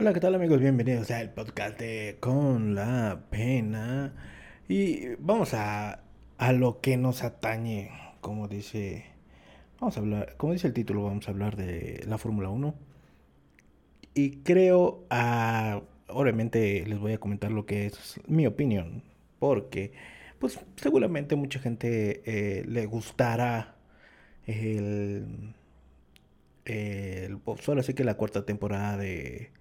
Hola, ¿qué tal amigos? Bienvenidos al podcast de Con la Pena. Y vamos a, a lo que nos atañe, como dice, vamos a hablar, como dice el título, vamos a hablar de la Fórmula 1. Y creo, a, obviamente les voy a comentar lo que es mi opinión, porque pues seguramente mucha gente eh, le gustará el, el, pues, ahora sí que la cuarta temporada de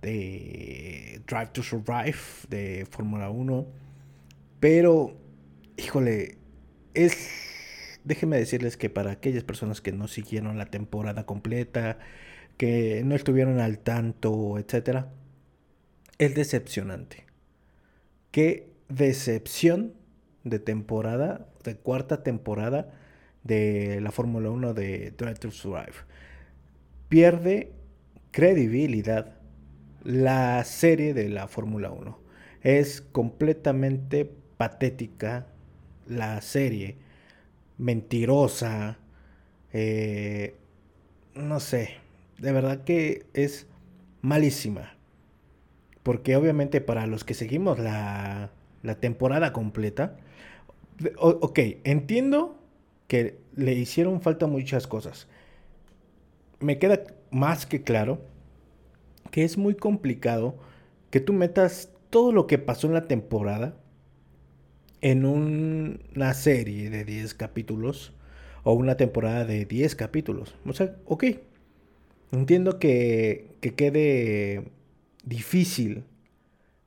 de Drive to Survive de Fórmula 1. Pero, híjole, es... Déjenme decirles que para aquellas personas que no siguieron la temporada completa, que no estuvieron al tanto, etc., es decepcionante. Qué decepción de temporada, de cuarta temporada de la Fórmula 1 de Drive to Survive. Pierde credibilidad la serie de la Fórmula 1. Es completamente patética la serie, mentirosa, eh, no sé, de verdad que es malísima. Porque obviamente para los que seguimos la, la temporada completa, ok, entiendo que le hicieron falta muchas cosas. Me queda más que claro que es muy complicado que tú metas todo lo que pasó en la temporada en una serie de 10 capítulos o una temporada de 10 capítulos. O sea, ok, entiendo que, que quede difícil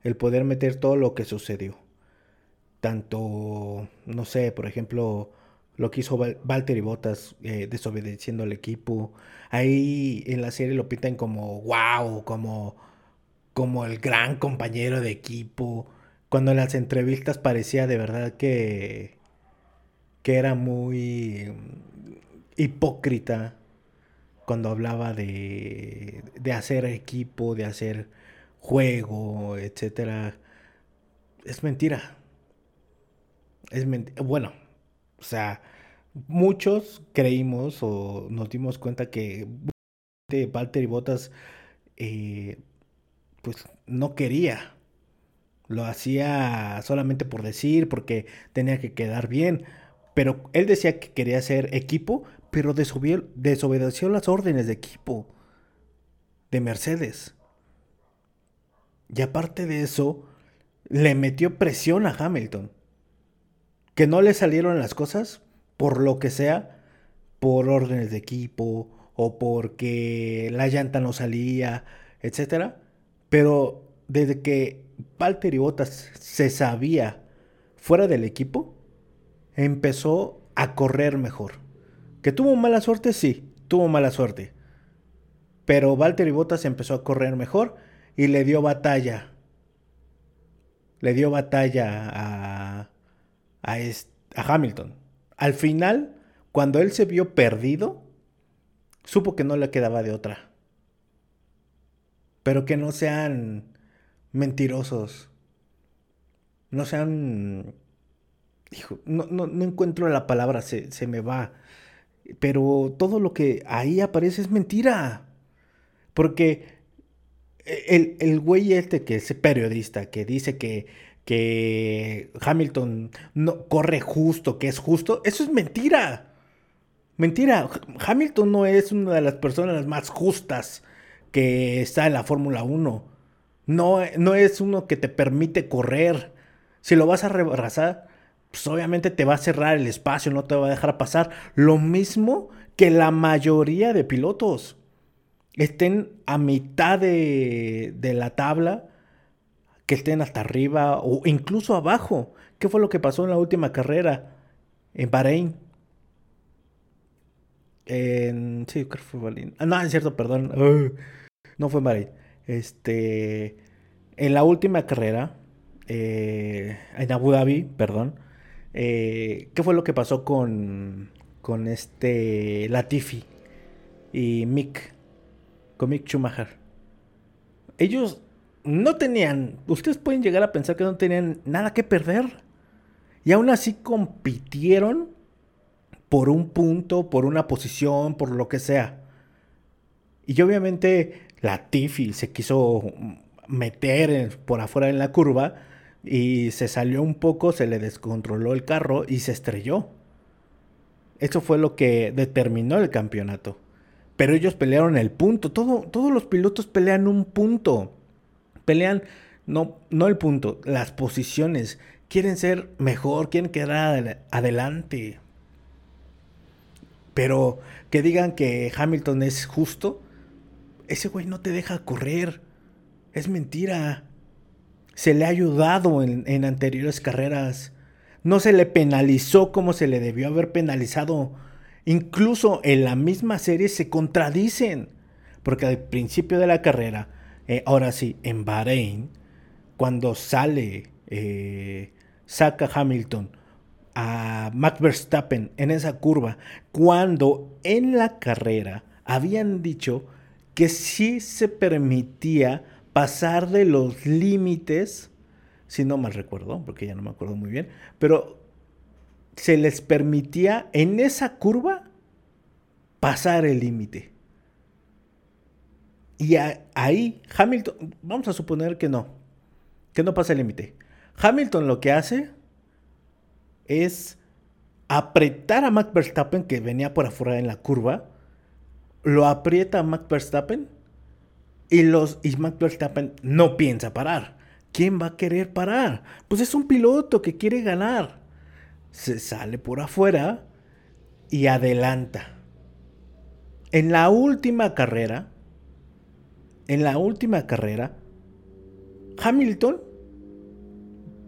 el poder meter todo lo que sucedió. Tanto, no sé, por ejemplo, lo que hizo Walter y Bottas eh, desobedeciendo al equipo. Ahí en la serie lo pintan como wow, como, como el gran compañero de equipo. Cuando en las entrevistas parecía de verdad que, que era muy hipócrita cuando hablaba de, de hacer equipo, de hacer juego, etcétera. Es mentira. Es mentira. Bueno, o sea, muchos creímos o nos dimos cuenta que Walter y Bottas eh, pues no quería. Lo hacía solamente por decir, porque tenía que quedar bien. Pero él decía que quería ser equipo, pero desobedeció las órdenes de equipo de Mercedes. Y aparte de eso, le metió presión a Hamilton que no le salieron las cosas, por lo que sea, por órdenes de equipo o porque la llanta no salía, etcétera. Pero desde que Walter y Bottas se sabía fuera del equipo, empezó a correr mejor. Que tuvo mala suerte, sí, tuvo mala suerte. Pero Walter y Bottas empezó a correr mejor y le dio batalla. Le dio batalla a, a, a Hamilton. Al final, cuando él se vio perdido, supo que no le quedaba de otra. Pero que no sean mentirosos. No sean... Hijo, no, no, encuentro la palabra, se, se me va. Pero todo lo que ahí aparece es mentira. Porque el, el güey este que es periodista, que dice que que Hamilton no corre justo, que es justo, eso es mentira. Mentira, Hamilton no es una de las personas más justas que está en la Fórmula 1. No, no es uno que te permite correr. Si lo vas a rebasar, pues obviamente te va a cerrar el espacio, no te va a dejar pasar. Lo mismo que la mayoría de pilotos estén a mitad de, de la tabla que estén hasta arriba o incluso abajo. ¿Qué fue lo que pasó en la última carrera en Bahrein? En, sí, creo que fue Bahrein. Ah, no, es cierto, perdón. no fue Bahrein. Este, en la última carrera, eh, en Abu Dhabi, perdón. Eh, ¿Qué fue lo que pasó con, con este Latifi y Mick? Con Mick Schumacher. Ellos no tenían, ustedes pueden llegar a pensar que no tenían nada que perder. Y aún así compitieron por un punto, por una posición, por lo que sea. Y obviamente la Tiffy se quiso meter por afuera en la curva y se salió un poco, se le descontroló el carro y se estrelló. Eso fue lo que determinó el campeonato. Pero ellos pelearon el punto. Todo, todos los pilotos pelean un punto. Pelean no, no el punto, las posiciones. Quieren ser mejor, quieren quedar adelante. Pero que digan que Hamilton es justo, ese güey no te deja correr. Es mentira. Se le ha ayudado en, en anteriores carreras. No se le penalizó como se le debió haber penalizado. Incluso en la misma serie se contradicen. Porque al principio de la carrera, eh, ahora sí, en Bahrein, cuando sale, eh, saca Hamilton a Max Verstappen en esa curva, cuando en la carrera habían dicho que sí se permitía pasar de los límites, si no mal recuerdo, porque ya no me acuerdo muy bien, pero se les permitía en esa curva pasar el límite. Y ahí Hamilton, vamos a suponer que no, que no pasa el límite. Hamilton lo que hace es apretar a Max Verstappen que venía por afuera en la curva, lo aprieta a Max Verstappen y, los, y Max Verstappen no piensa parar. ¿Quién va a querer parar? Pues es un piloto que quiere ganar. Se sale por afuera y adelanta. En la última carrera, en la última carrera, Hamilton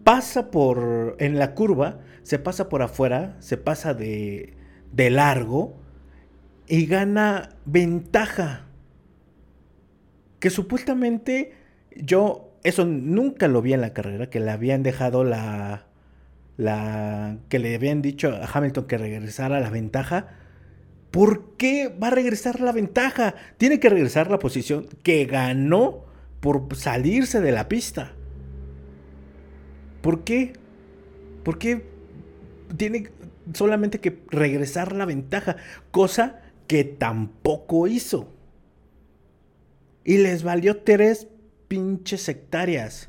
pasa por, en la curva, se pasa por afuera, se pasa de, de largo y gana ventaja. Que supuestamente yo, eso nunca lo vi en la carrera, que le habían dejado la, la, que le habían dicho a Hamilton que regresara la ventaja. ¿Por qué va a regresar la ventaja? Tiene que regresar la posición que ganó por salirse de la pista. ¿Por qué? ¿Por qué tiene solamente que regresar la ventaja? Cosa que tampoco hizo. Y les valió tres pinches hectáreas.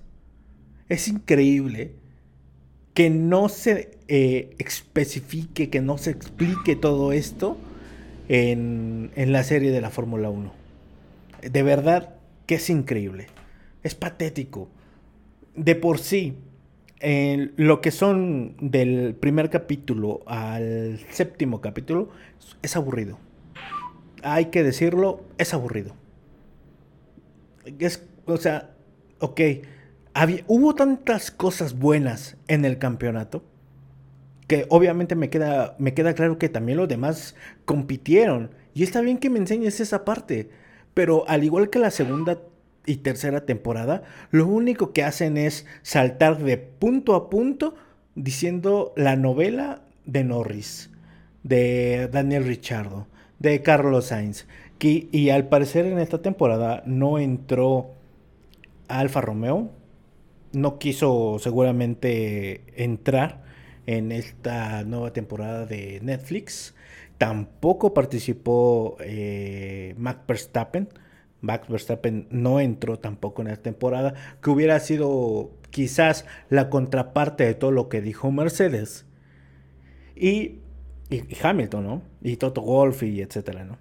Es increíble que no se eh, especifique, que no se explique todo esto en, en la serie de la Fórmula 1. De verdad que es increíble. Es patético. De por sí, lo que son del primer capítulo al séptimo capítulo, es aburrido. Hay que decirlo, es aburrido. Es, o sea, ok, había, hubo tantas cosas buenas en el campeonato que obviamente me queda, me queda claro que también los demás compitieron. Y está bien que me enseñes esa parte. Pero al igual que la segunda y tercera temporada, lo único que hacen es saltar de punto a punto diciendo la novela de Norris, de Daniel Richardo, de Carlos Sainz. y al parecer en esta temporada no entró Alfa Romeo, no quiso seguramente entrar en esta nueva temporada de Netflix. Tampoco participó eh, Max Verstappen. Max Verstappen no entró tampoco en esta temporada, que hubiera sido quizás la contraparte de todo lo que dijo Mercedes. Y, Hamilton, ¿no? Y Toto Wolff y etcétera, ¿no?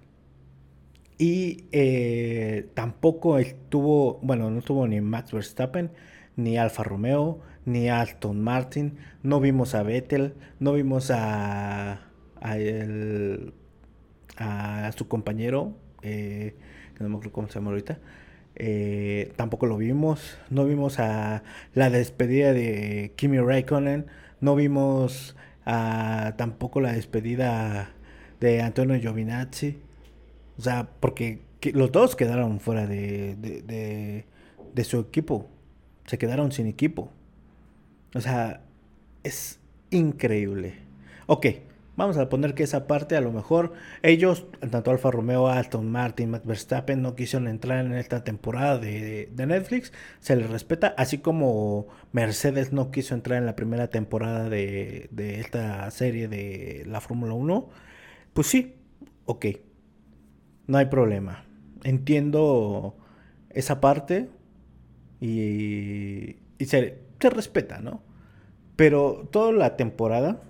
Y eh, tampoco estuvo, bueno, no estuvo ni Max Verstappen, ni Alfa Romeo, ni Aston Martin, no vimos a Vettel, no vimos a, a, a su compañero, eh, no me acuerdo cómo se llama ahorita, eh, tampoco lo vimos, no vimos a la despedida de Kimi Raikkonen, no vimos a, tampoco la despedida de Antonio Giovinazzi, o sea, porque los dos quedaron fuera de, de su equipo, se quedaron sin equipo. O sea, es increíble. Ok, vamos a poner que esa parte a lo mejor ellos, tanto Alfa Romeo, Aston Martin, Max Verstappen, no quisieron entrar en esta temporada de, Netflix. Se les respeta, así como Mercedes no quiso entrar en la primera temporada de, de esta serie de la Fórmula 1. Pues sí, ok, no hay problema. entiendo esa parte y, y se, se, respeta, ¿no? Pero toda la temporada,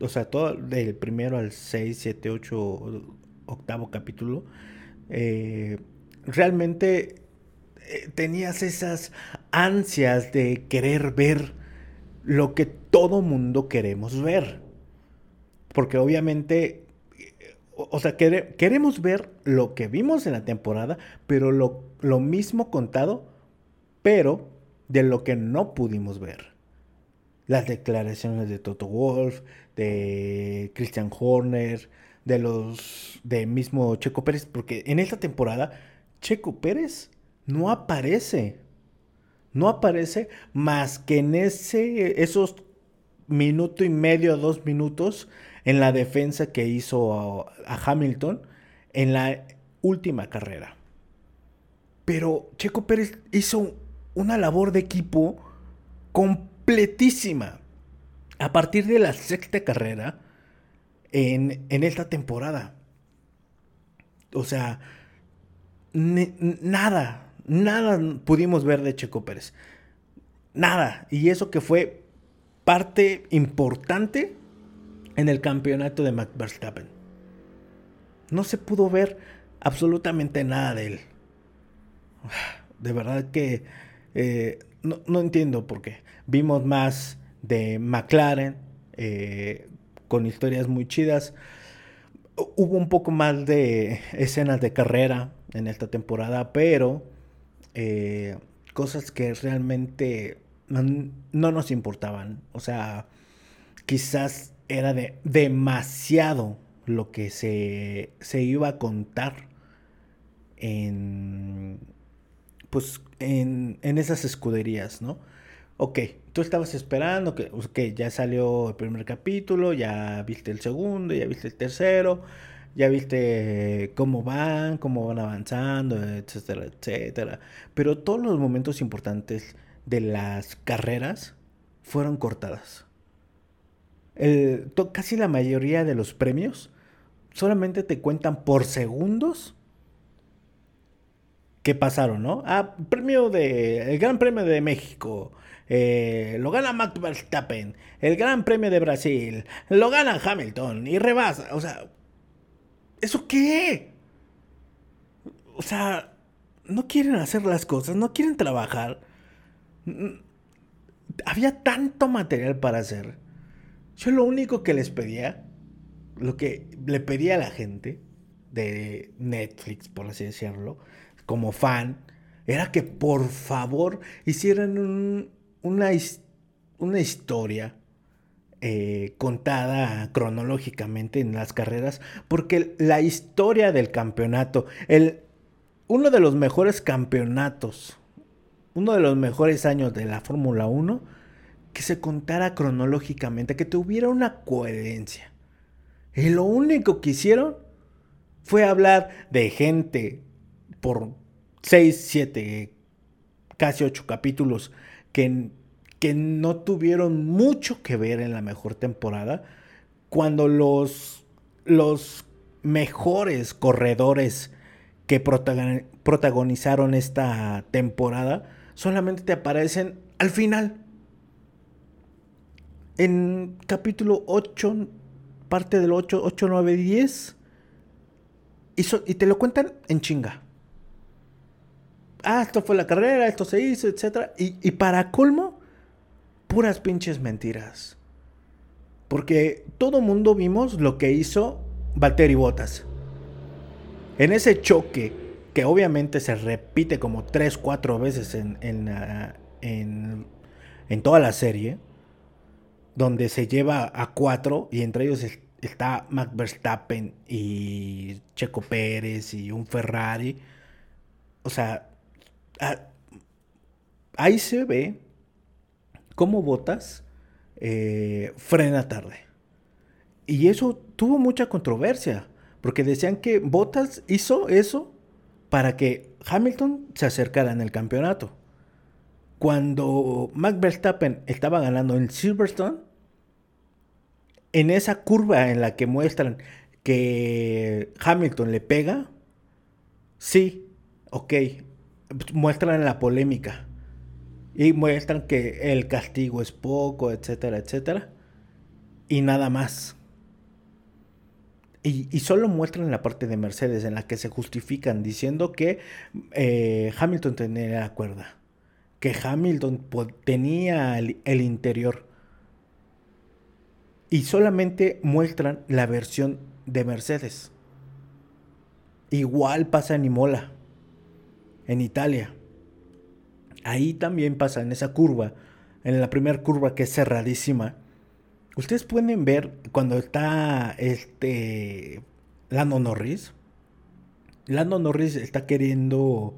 o sea, todo del primero al 6, 7, 8, octavo capítulo, eh, realmente eh, tenías esas ansias de querer ver lo que todo mundo queremos ver. Porque obviamente, o sea, queremos ver lo que vimos en la temporada, pero lo mismo contado, pero de lo que no pudimos ver. Las declaraciones de Toto Wolf, de Christian Horner, de los de mismo Checo Pérez, porque en esta temporada Checo Pérez no aparece. No aparece más que en ese, esos minuto y medio, dos minutos en la defensa que hizo a, Hamilton en la última carrera. Pero Checo Pérez hizo una labor de equipo completísima a partir de la sexta carrera en, en esta temporada. O sea, nada, nada pudimos ver de Checo Pérez. Nada. Y eso que fue parte importante en el campeonato de Max Verstappen. No se pudo ver absolutamente nada de él. De verdad que eh, no, entiendo por qué. Vimos más de McLaren eh, con historias muy chidas. Hubo un poco más de escenas de carrera en esta temporada, pero eh, cosas que realmente no, nos importaban. O sea, quizás era de demasiado lo que se, se iba a contar en, pues, en, en esas escuderías, ¿no? Ok, tú estabas esperando que ya salió el primer capítulo, ya viste el segundo, ya viste el tercero, ya viste cómo van, cómo van avanzando, etcétera, etcétera. Pero todos los momentos importantes de las carreras fueron cortadas. casi la mayoría de los premios solamente te cuentan por segundos qué pasaron, ¿no? Ah, premio de. El Gran Premio de México. Eh, lo gana Max Verstappen. El Gran Premio de Brasil. Lo gana Hamilton. Y rebasa. O sea, ¿Eso qué? O sea, no quieren hacer las cosas, no quieren trabajar. Había tanto material para hacer. Yo lo único que les pedía, lo que le pedía a la gente de Netflix, por así decirlo, como fan, era que por favor hicieran una, una historia eh, contada cronológicamente en las carreras, porque la historia del campeonato, el, uno de los mejores campeonatos, uno de los mejores años de la Fórmula 1, que se contara cronológicamente, que tuviera una coherencia. Y lo único que hicieron fue hablar de gente por 6, 7, casi 8 capítulos que que no tuvieron mucho que ver en la mejor temporada, cuando los, los mejores corredores que protagonizaron esta temporada solamente te aparecen al final. En capítulo 8, parte del 8, 8, 9, 10, y, y te lo cuentan en chinga. Ah, esto fue la carrera, esto se hizo, etc. Y, y para colmo, puras pinches mentiras. Porque todo mundo vimos lo que hizo Valtteri Bottas. En ese choque, que obviamente se repite como 3, 4 veces en, en, en, toda la serie, donde se lleva a 4 y entre ellos está Max Verstappen y Checo Pérez y un Ferrari. O sea, ahí se ve cómo Botas eh, frena tarde. Y eso tuvo mucha controversia, porque decían que Botas hizo eso para que Hamilton se acercara en el campeonato. Cuando Max Verstappen estaba ganando en Silverstone, en esa curva en la que muestran que Hamilton le pega, sí, ok, muestran la polémica y muestran que el castigo es poco, etcétera, etcétera, y nada más. Y, solo muestran la parte de Mercedes en la que se justifican diciendo que eh, Hamilton tenía la cuerda, que Hamilton tenía el interior. Y solamente muestran la versión de Mercedes. Igual pasa en Imola, en Italia. Ahí también pasa en esa curva, en la primera curva que es cerradísima. Ustedes pueden ver cuando está este Lando Norris. Lando Norris está queriendo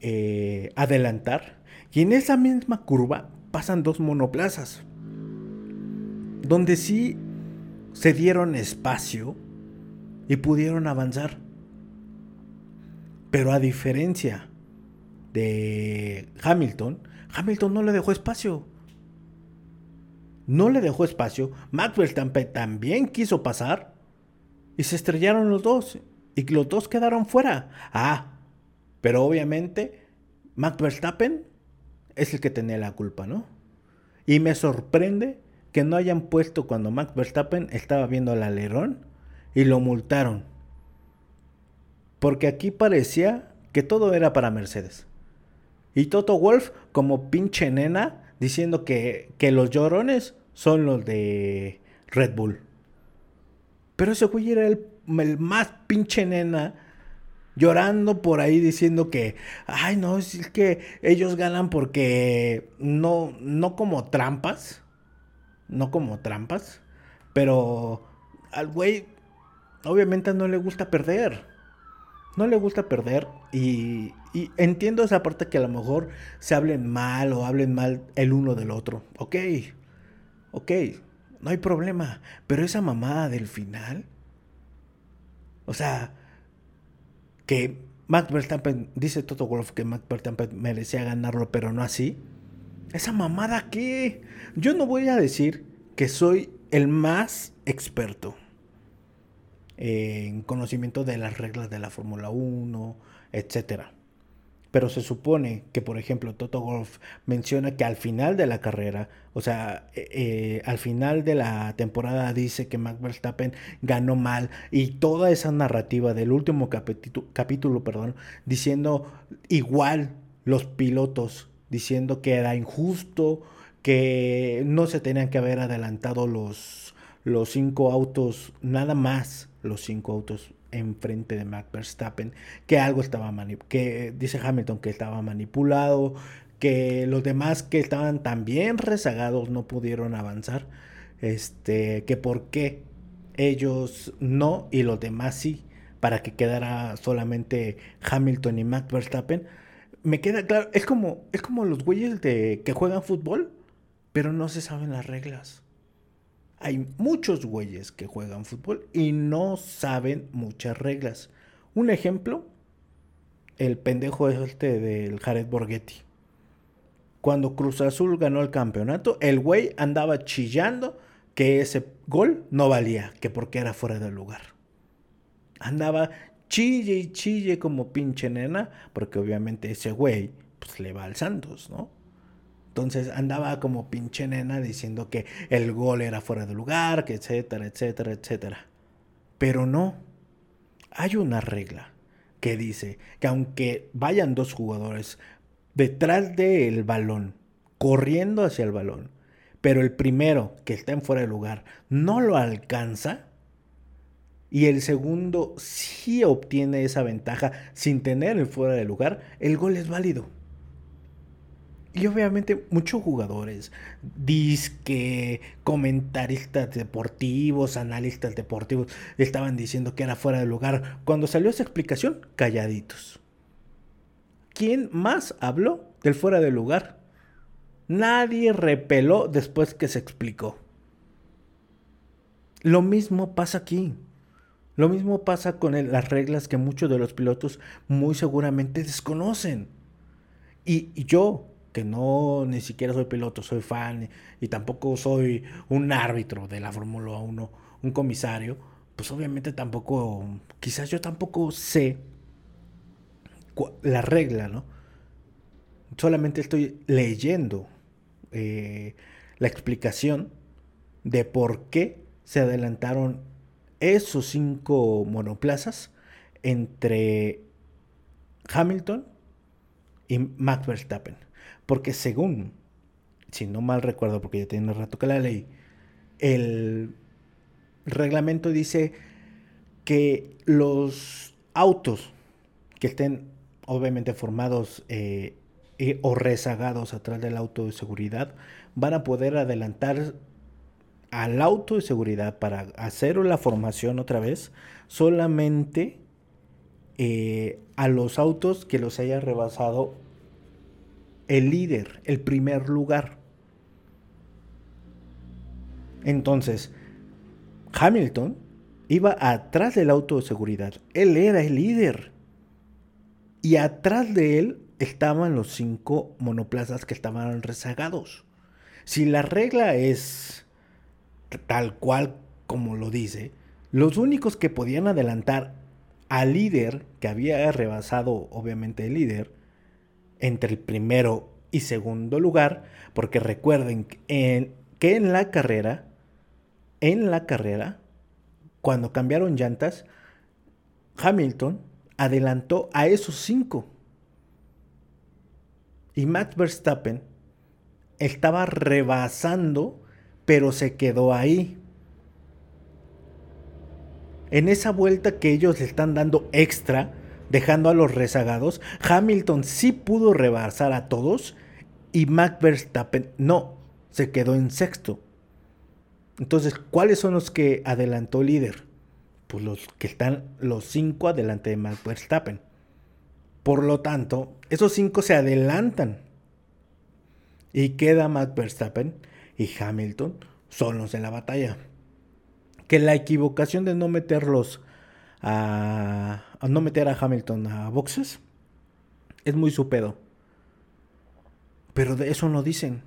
eh, adelantar. Y en esa misma curva pasan dos monoplazas. Donde sí se dieron espacio y pudieron avanzar. Pero a diferencia de Hamilton, Hamilton no le dejó espacio. No le dejó espacio. Max Verstappen también quiso pasar. Y se estrellaron los dos. Y los dos quedaron fuera. Ah, pero obviamente Max Verstappen es el que tenía la culpa, ¿no? Y me sorprende que no hayan puesto cuando Max Verstappen estaba viendo al alerón y lo multaron. Porque aquí parecía que todo era para Mercedes. Y Toto Wolf como pinche nena diciendo que, los llorones son los de Red Bull. Pero ese güey era el, el, más pinche nena llorando por ahí diciendo que, ay no, es que ellos ganan porque no, no como trampas, no como trampas, pero al güey obviamente no le gusta perder. No le gusta perder y, entiendo esa parte que a lo mejor se hablen mal o hablen mal el uno del otro. Ok, ok, no hay problema. Pero esa mamada del final, o sea, que Max Verstappen, dice Toto Wolf que Max Verstappen merecía ganarlo, pero no así. Esa mamada que yo no voy a decir que soy el más experto en conocimiento de las reglas de la Fórmula 1, etc. Pero se supone que, por ejemplo, Toto Golf menciona que al final de la carrera, o sea, eh, eh, al final de la temporada dice que Max Verstappen ganó mal y toda esa narrativa del último capítulo, capítulo perdón, diciendo igual los pilotos, diciendo que era injusto, que no se tenían que haber adelantado los, los cinco autos nada más los cinco autos enfrente de Max Verstappen, que algo estaba que dice Hamilton que estaba manipulado, que los demás que estaban también rezagados no pudieron avanzar, este, que por qué ellos no y los demás sí, para que quedara solamente Hamilton y Max Verstappen. Me queda claro, es como, es como los güeyes de, que juegan fútbol, pero no se saben las reglas hay muchos güeyes que juegan fútbol y no saben muchas reglas. Un ejemplo, el pendejo este del Jared Borghetti. Cuando Cruz Azul ganó el campeonato, el güey andaba chillando que ese gol no valía, que porque era fuera de lugar. Andaba chille y chille como pinche nena, porque obviamente ese güey pues le va al Santos, ¿no? Entonces andaba como pinche nena diciendo que el gol era fuera de lugar, que etcétera, etcétera, etcétera. Pero no. Hay una regla que dice que aunque vayan dos jugadores detrás del balón, corriendo hacia el balón, pero el primero que está en fuera de lugar no lo alcanza y el segundo sí obtiene esa ventaja sin tener el fuera de lugar, el gol es válido. Y obviamente muchos jugadores, disque, comentaristas deportivos, analistas deportivos, estaban diciendo que era fuera de lugar. Cuando salió esa explicación, calladitos. ¿Quién más habló del fuera de lugar? Nadie repeló después que se explicó. Lo mismo pasa aquí. Lo mismo pasa con las reglas que muchos de los pilotos muy seguramente desconocen. y yo, que no ni siquiera soy piloto, soy fan y tampoco soy un árbitro de la Fórmula 1, un comisario, pues obviamente tampoco, quizás yo tampoco sé la regla, ¿no? Solamente estoy leyendo eh, la explicación de por qué se adelantaron esos cinco monoplazas entre Hamilton y Max Verstappen. Porque según, si no mal recuerdo, porque ya tiene rato que la ley, el reglamento dice que los autos que estén obviamente formados eh, o rezagados atrás del auto de seguridad van a poder adelantar al auto de seguridad para hacer la formación otra vez solamente eh, a los autos que los haya rebasado el líder, el primer lugar. Entonces, Hamilton iba atrás del auto de seguridad. Él era el líder. Y atrás de él estaban los cinco monoplazas que estaban rezagados. Si la regla es tal cual como lo dice, los únicos que podían adelantar al líder, que había rebasado obviamente el líder, entre el primero y segundo lugar, porque recuerden que en la carrera, en la carrera, cuando cambiaron llantas, Hamilton adelantó a esos cinco. Y Max Verstappen estaba rebasando, pero se quedó ahí. En esa vuelta que ellos le están dando extra, dejando a los rezagados, Hamilton sí pudo rebasar a todos y Max Verstappen no, se quedó en sexto. Entonces, ¿cuáles son los que adelantó el líder? Pues los que están los cinco adelante de Max Verstappen. Por lo tanto, esos cinco se adelantan. Y queda Max Verstappen y Hamilton solos en la batalla. Que la equivocación de no meterlos a, no meter a Hamilton a boxes es muy su pedo. Pero de eso no dicen.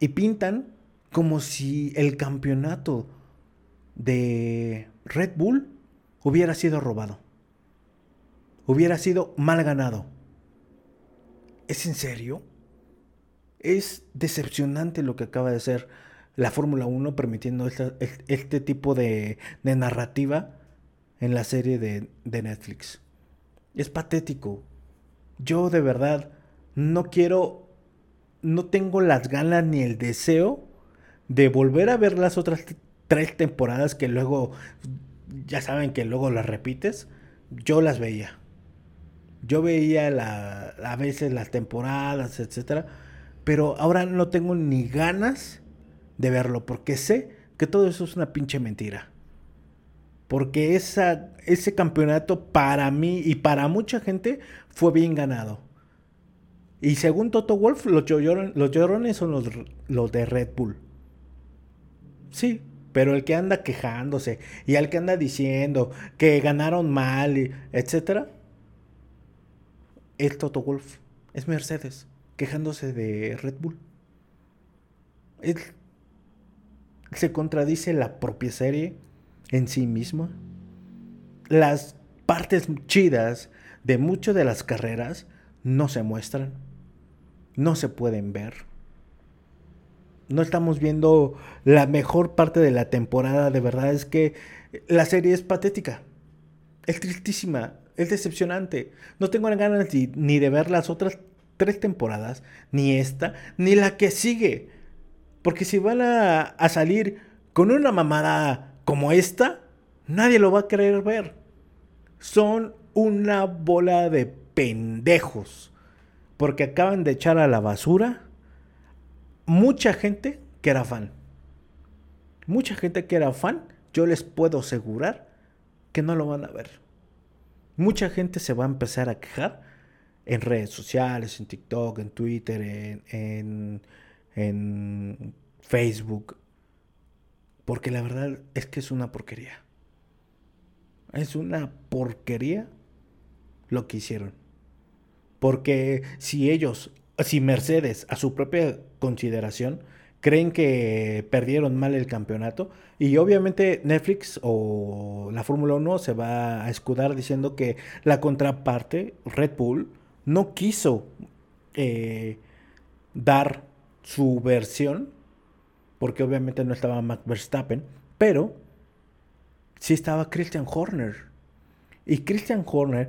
Y pintan como si el campeonato de Red Bull hubiera sido robado. Hubiera sido mal ganado. ¿Es en serio? Es decepcionante lo que acaba de ser la Fórmula 1 permitiendo este, tipo de, narrativa en la serie de, de Netflix. Es patético. Yo de verdad no quiero, no tengo las ganas ni el deseo de volver a ver las otras tres temporadas que luego, ya saben que luego las repites, yo las veía. Yo veía la, a veces las temporadas, etcétera, pero ahora no tengo ni ganas de verlo porque sé que todo eso es una pinche mentira. Porque ese campeonato para mí y para mucha gente fue bien ganado. Y según Toto Wolf, los, llorones, son los, de Red Bull. Sí, pero el que anda quejándose y el que anda diciendo que ganaron mal, etcétera, es Toto Wolf, es Mercedes, quejándose de Red Bull. se contradice la propia serie en sí misma. Las partes chidas de muchas de las carreras no se muestran, no se pueden ver no estamos viendo la mejor parte de la temporada. De verdad es que la serie es patética. Es tristísima. Es decepcionante. No tengo ganas ni, de ver las otras tres temporadas. Ni esta. Ni la que sigue. Porque si van a, a salir con una mamada como esta, nadie lo va a querer ver. Son una bola de pendejos. Porque acaban de echar a la basura mucha gente que era fan. Mucha gente que era fan, yo les puedo asegurar que no lo van a ver. Mucha gente se va a empezar a quejar en redes sociales, en TikTok, en Twitter, en, en, Facebook. Porque la verdad es que es una porquería. Es una porquería lo que hicieron. Porque si ellos si Mercedes, a su propia consideración, creen que perdieron mal el campeonato. Y obviamente Netflix o la Fórmula 1 se va a escudar diciendo que la contraparte, Red Bull, no quiso eh, dar su versión, porque obviamente no estaba Max Verstappen, pero sí estaba Christian Horner. Y Christian Horner,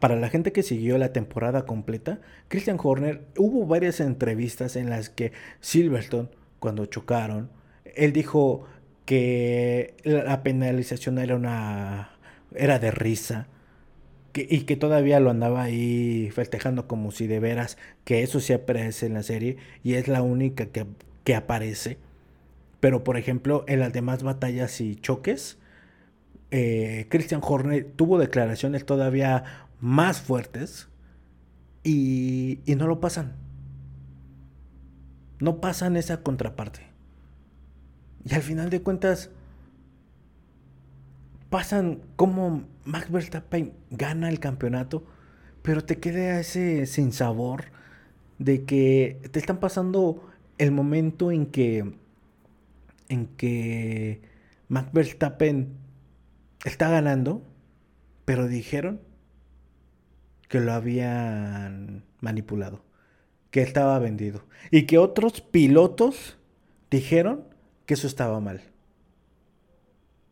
para la gente que siguió la temporada completa, Christian Horner, hubo varias entrevistas en las que Silverstone, cuando chocaron, él dijo que la penalización era una era de risa y que todavía lo andaba ahí festejando como si de veras que eso sí aparece en la serie y es la única que, que aparece pero por ejemplo en las demás batallas y choques eh, Christian Horner tuvo declaraciones todavía más fuertes y, y no lo pasan. No pasan esa contraparte. Y al final de cuentas, pasan como Max Verstappen gana el campeonato, pero te queda ese sinsabor de que te están pasando el momento en que en que Max Verstappen está ganando, pero dijeron que lo habían manipulado, que estaba vendido y que otros pilotos dijeron que eso estaba mal.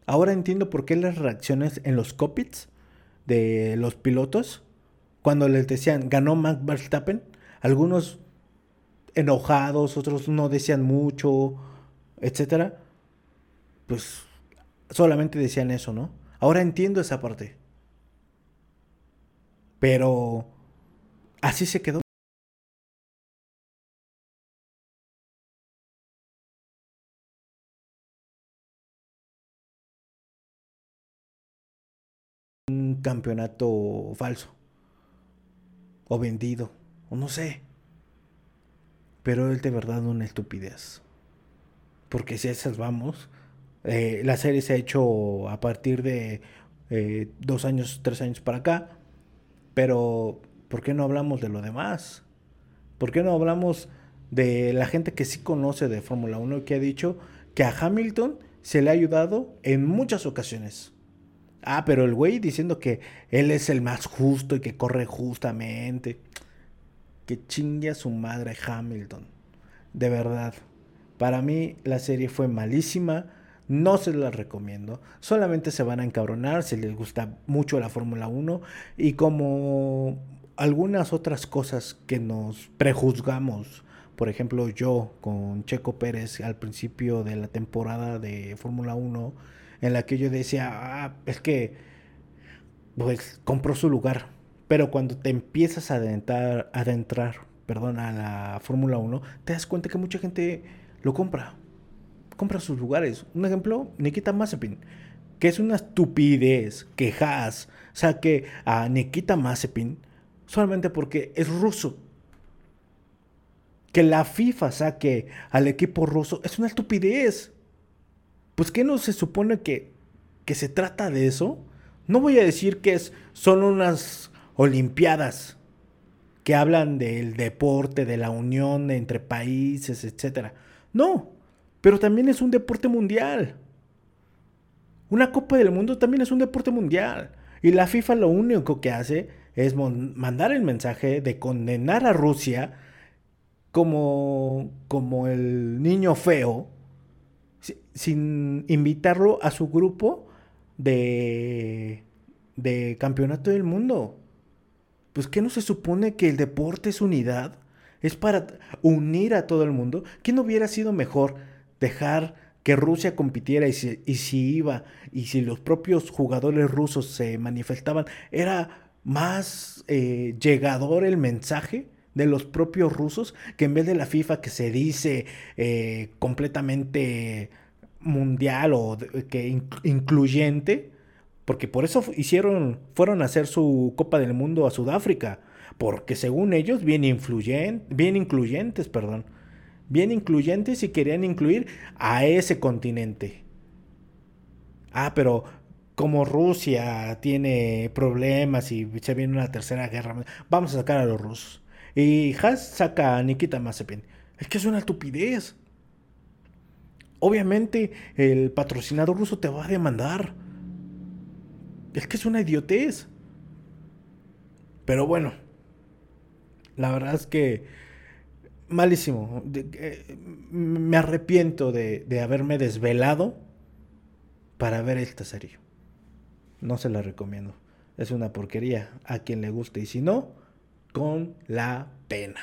Ahora entiendo por qué las reacciones en los cockpits de los pilotos, cuando les decían ganó Max Verstappen, algunos enojados, otros no decían mucho, etcétera, pues solamente decían eso, ¿no? Ahora entiendo esa parte. Pero así se quedó. Un campeonato falso. O vendido. O no sé. Pero es de verdad una estupidez. Porque si esas vamos, eh, la serie se ha hecho a partir de eh, dos años, tres años para acá. Pero, ¿por qué no hablamos de lo demás? ¿Por qué no hablamos de la gente que sí conoce de Fórmula 1 que ha dicho que a Hamilton se le ha ayudado en muchas ocasiones? Ah, pero el güey diciendo que él es el más justo y que corre justamente. Que chingue a su madre Hamilton. De verdad. Para mí la serie fue malísima no se las recomiendo. Solamente se van a encabronar si les gusta mucho la Fórmula 1 y como algunas otras cosas que nos prejuzgamos. Por ejemplo, yo con Checo Pérez al principio de la temporada de Fórmula 1, en la que yo decía, ah, es que pues compró su lugar. Pero cuando te empiezas a adentrar, adentrar perdón, a la Fórmula 1, te das cuenta que mucha gente lo compra compra sus lugares. Un ejemplo, Nikita Mazepin, que es una estupidez que Haas saque a Nikita Mazepin solamente porque es ruso. Que la FIFA saque al equipo ruso es una estupidez. Pues ¿qué no se supone que, que se trata de eso? No voy a decir que es, son unas olimpiadas que hablan del deporte, de la unión entre países, etc. No, pero también es un deporte mundial. Una Copa del Mundo también es un deporte mundial. Y la FIFA lo único que hace es mandar el mensaje de condenar a Rusia como, como el niño feo, sin invitarlo a su grupo de, de campeonato del mundo. Pues que no se supone que el deporte es unidad, es para unir a todo el mundo. ¿Qué no hubiera sido mejor dejar que Rusia compitiera y si, iba y si los propios jugadores rusos se manifestaban, era más eh, llegador el mensaje de los propios rusos que en vez de la FIFA que se dice eh, completamente mundial o incluyente, porque por eso hicieron, fueron a hacer su Copa del Mundo a Sudáfrica, porque según ellos bien, incluyentes, perdón bien incluyentes y querían incluir a ese continente. Ah, pero como Rusia tiene problemas y se viene una tercera guerra, vamos a sacar a los rusos. Y Haas saca a Nikita Mazepin. Es que es una estupidez. Obviamente el patrocinador ruso te va a demandar. Es que es una idiotez. Pero bueno, la verdad es que malísimo. Eh, me arrepiento de, de haberme desvelado para ver esta serie. No se la recomiendo. Es una porquería a quien le guste y si no, con la pena.